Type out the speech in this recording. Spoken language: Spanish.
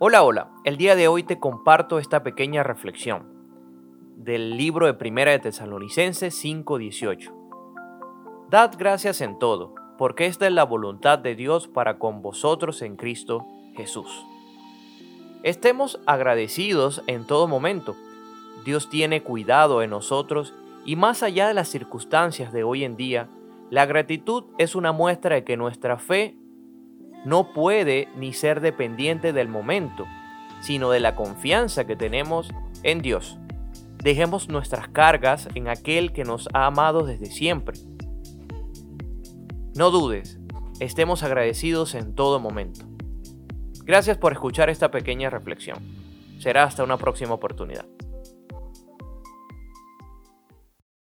Hola, hola. El día de hoy te comparto esta pequeña reflexión del libro de Primera de Tesalonicenses 5:18. Dad gracias en todo, porque esta es la voluntad de Dios para con vosotros en Cristo Jesús. Estemos agradecidos en todo momento. Dios tiene cuidado de nosotros y más allá de las circunstancias de hoy en día, la gratitud es una muestra de que nuestra fe no puede ni ser dependiente del momento, sino de la confianza que tenemos en Dios. Dejemos nuestras cargas en aquel que nos ha amado desde siempre. No dudes, estemos agradecidos en todo momento. Gracias por escuchar esta pequeña reflexión. Será hasta una próxima oportunidad.